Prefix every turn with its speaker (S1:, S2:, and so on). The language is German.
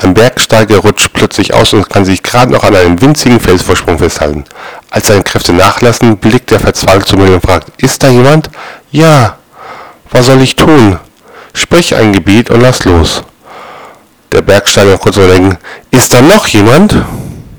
S1: Ein Bergsteiger rutscht plötzlich aus und kann sich gerade noch an einem winzigen Felsvorsprung festhalten. Als seine Kräfte nachlassen, blickt er verzweifelt zum Himmel und fragt, ist da jemand? Ja. Was soll ich tun? Sprich ein Gebet und lass los. Der Bergsteiger kurz überlegen, ist da noch jemand?